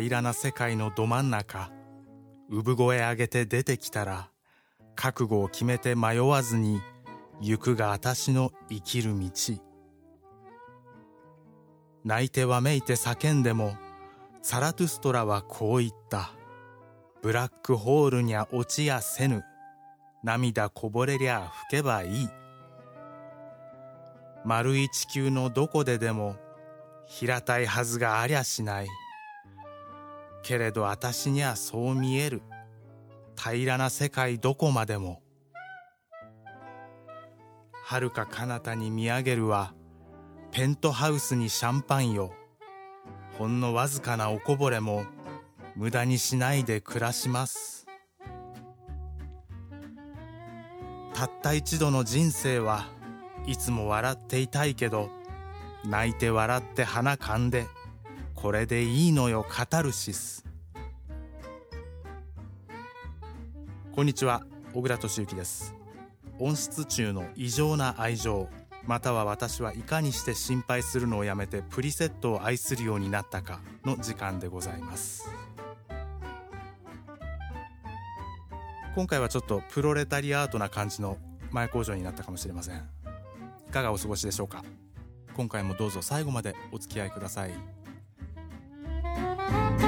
平らな世界のど真ん中産声上げて出てきたら覚悟を決めて迷わずに行くが私の生きる道。泣いてわめいて叫んでもサラトゥストラはこう言った。ブラックホールにゃ落ちやせぬ。涙こぼれりゃ吹けばいい。丸い地球のどこででも平たいはずがありゃしない。けれどあたしにはそう見える。平らな世界どこまでも。遥か彼方に見上げるはペントハウスにシャンパンよ。ほんのわずかなおこぼれも無駄にしないで暮らします。たった一度の人生はいつも笑っていたいけど泣いて笑って鼻かんでこれでいいのよカタルシス。こんにちは小倉俊之です。温室中の異常な愛情または私はいかにして心配するのをやめてプリセットを愛するようになったかの時間でございます。今回はちょっとプロレタリアートな感じの前工場になったかもしれません。いかがお過ごしでしょうか？今回もどうぞ最後までお付き合いください。Bye.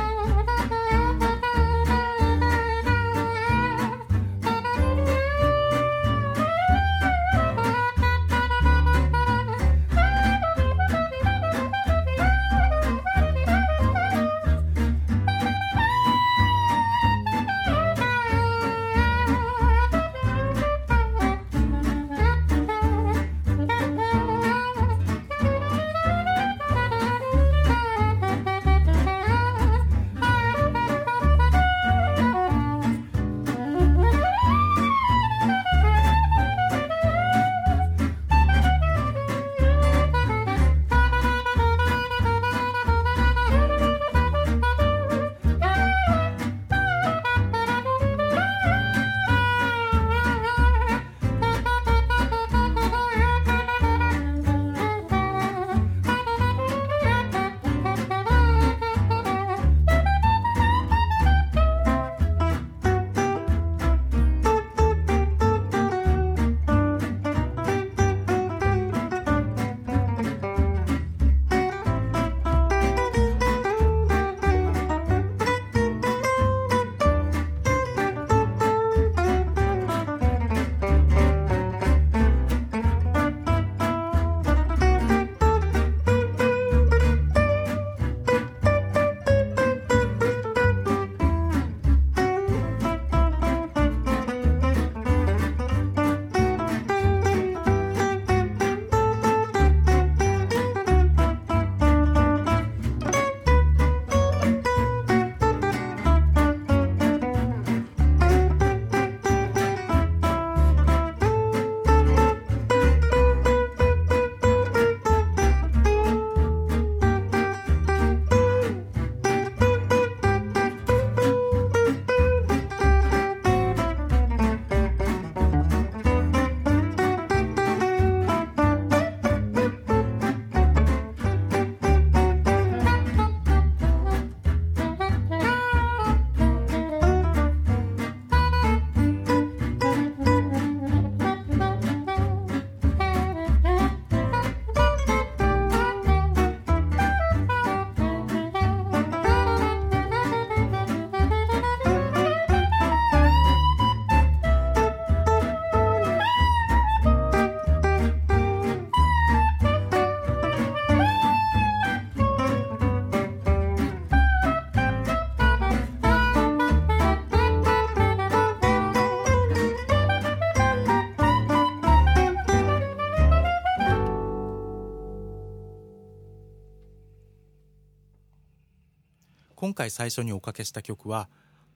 今回最初におかけした曲は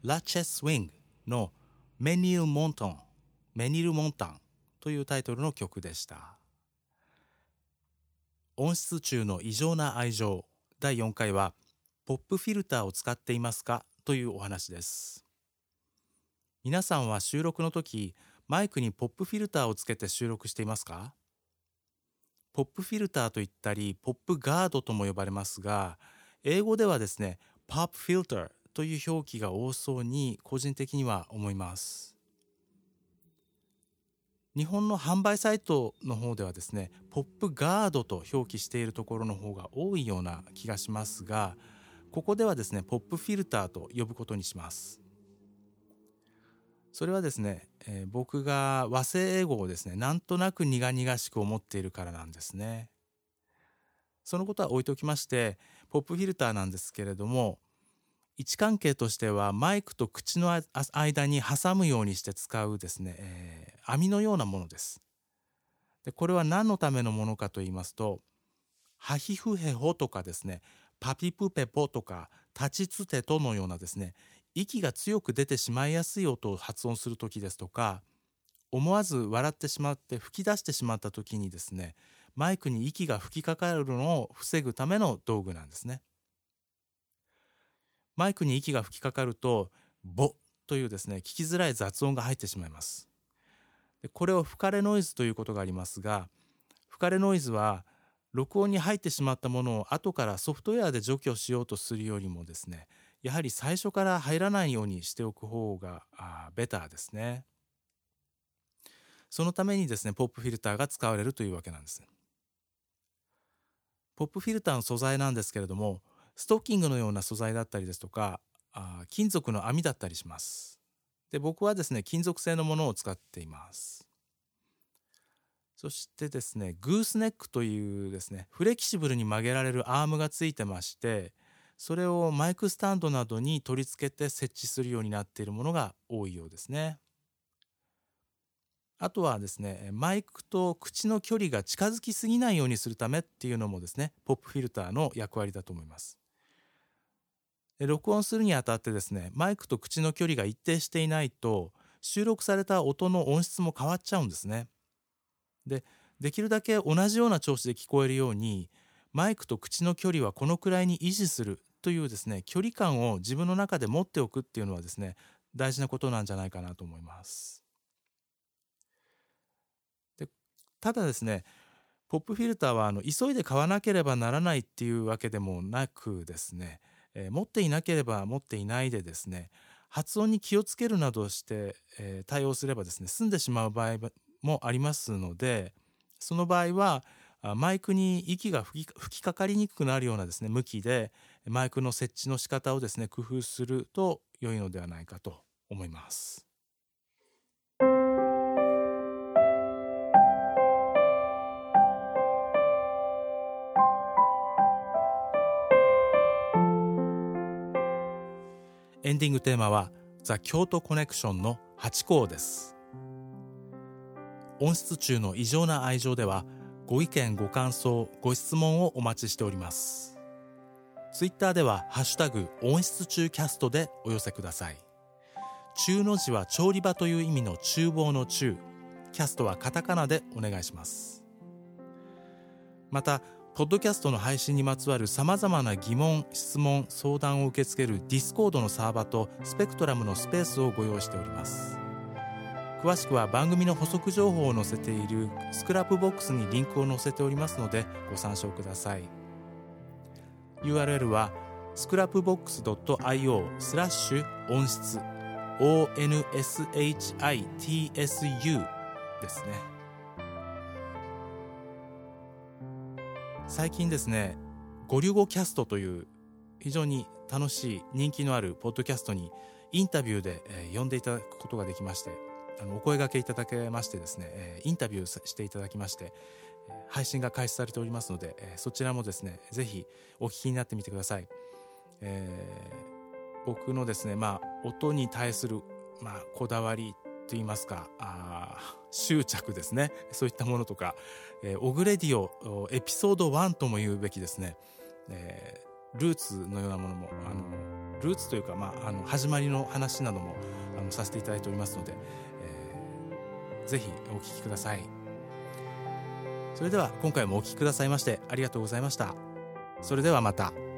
ラチェス・ウィングのメニル・モントンメニル・モンタンというタイトルの曲でした。音質中の異常な愛情第4回はポップフィルターを使っていますか？というお話です。皆さんは収録の時マイクにポップフィルターをつけて収録していますか？ポップフィルターといったりポップガードとも呼ばれますが英語ではですねポップフィルターという表記が多そうに個人的には思います。日本の販売サイトの方ではですねポップガードと表記しているところの方が多いような気がしますがここではですねポップフィルターと呼ぶことにします。それはですね、えー、僕が和製英語をですねなんとなく苦々しく思っているからなんですね。そのことは置いておきましてポップフィルターなんですけれども位置関係としてはマイクと口の間に挟むようにして使うですね、えー、網のようなものです。でこれは何のためのものかと言いますとハヒフヘホとかですねパピプペポとか立ちつてとのようなですね息が強く出てしまいやすい音を発音する時ですとか思わず笑ってしまって吹き出してしまった時にですねマイクに息が吹きかかるのを防ぐための道具なんですね。マイクに息が吹きかかるとボというですね聞きづらい雑音が入ってしまいます。でこれを吹かれノイズということがありますが吹かれノイズは録音に入ってしまったものを後からソフトウェアで除去しようとするよりもですねやはり最初から入らないようにしておく方があベターですねそのためにですねポップフィルターが使われるというわけなんですポップフィルターの素材なんですけれどもストッキングのような素材だったりですとかあ金属の網だったりしますで僕はですね金属製のものを使っていますそしてですねグースネックというですねフレキシブルに曲げられるアームがついてましてそれをマイクスタンドなどに取り付けて設置するようになっているものが多いようですね。あとはですねマイクと口の距離が近づきすぎないようにするためっていうのもですねポップフィルターの役割だと思います。録音するにあたってですねマイクと口の距離が一定していないと収録された音の音質も変わっちゃうんですね。でできるだけ同じような調子で聞こえるようにマイクと口の距離はこのくらいに維持するというですね距離感を自分の中で持っておくっていうのはですね大事なことなんじゃないかなと思います。でただですねポップフィルターはあの急いで買わなければならないっていうわけでもなくですね、えー、持っていなければ持っていないでですね発音に気をつけるなどして、えー、対応すればですね済んでしまう場合もありますのでその場合はマイクに息が吹きかかりにくくなるようなですね向きでマイクの設置の仕方をですね工夫すると良いのではないかと思います。エンディングテーマはザ・京都コネクションの8項です。音質中の異常な愛情ではご意見ご感想ご質問をお待ちしております。ツイッターではハッシュタグ音質厨キャストでお寄せください。厨の字は調理場という意味の厨房の厨キャストはカタカナでお願いします。またポッドキャストの配信にまつわるさまざまな疑問質問相談を受け付ける Discord のサーバーと Spectrum のスペースをご用意しております。詳しくは番組の補足情報を載せている Scrapbox にリンクを載せておりますのでご参照ください。URL は scrapbox.io スラッシュ音質 ONSHITSU ですね。最近ですねゴリュゴキャストという非常に楽しい人気のあるポッドキャストにインタビューで、え、呼んでいただくことができましてあのお声がけいただけましてですね、えインタビューしていただきまして配信が開始されておりますので、えそちらもですねぜひお聞きになってみてください、えー、僕のですねまあ音に対するまあこだわりと言いますかあ執着ですね。そういったものとか、えー、オグレディオエピソード1とも言うべきですね、えー、ルーツのようなものもあのルーツというか、まあ、あの始まりの話などもあのさせていただいておりますので、ぜひお聴きください。それでは今回もお聴きくださいましてありがとうございました。それではまた。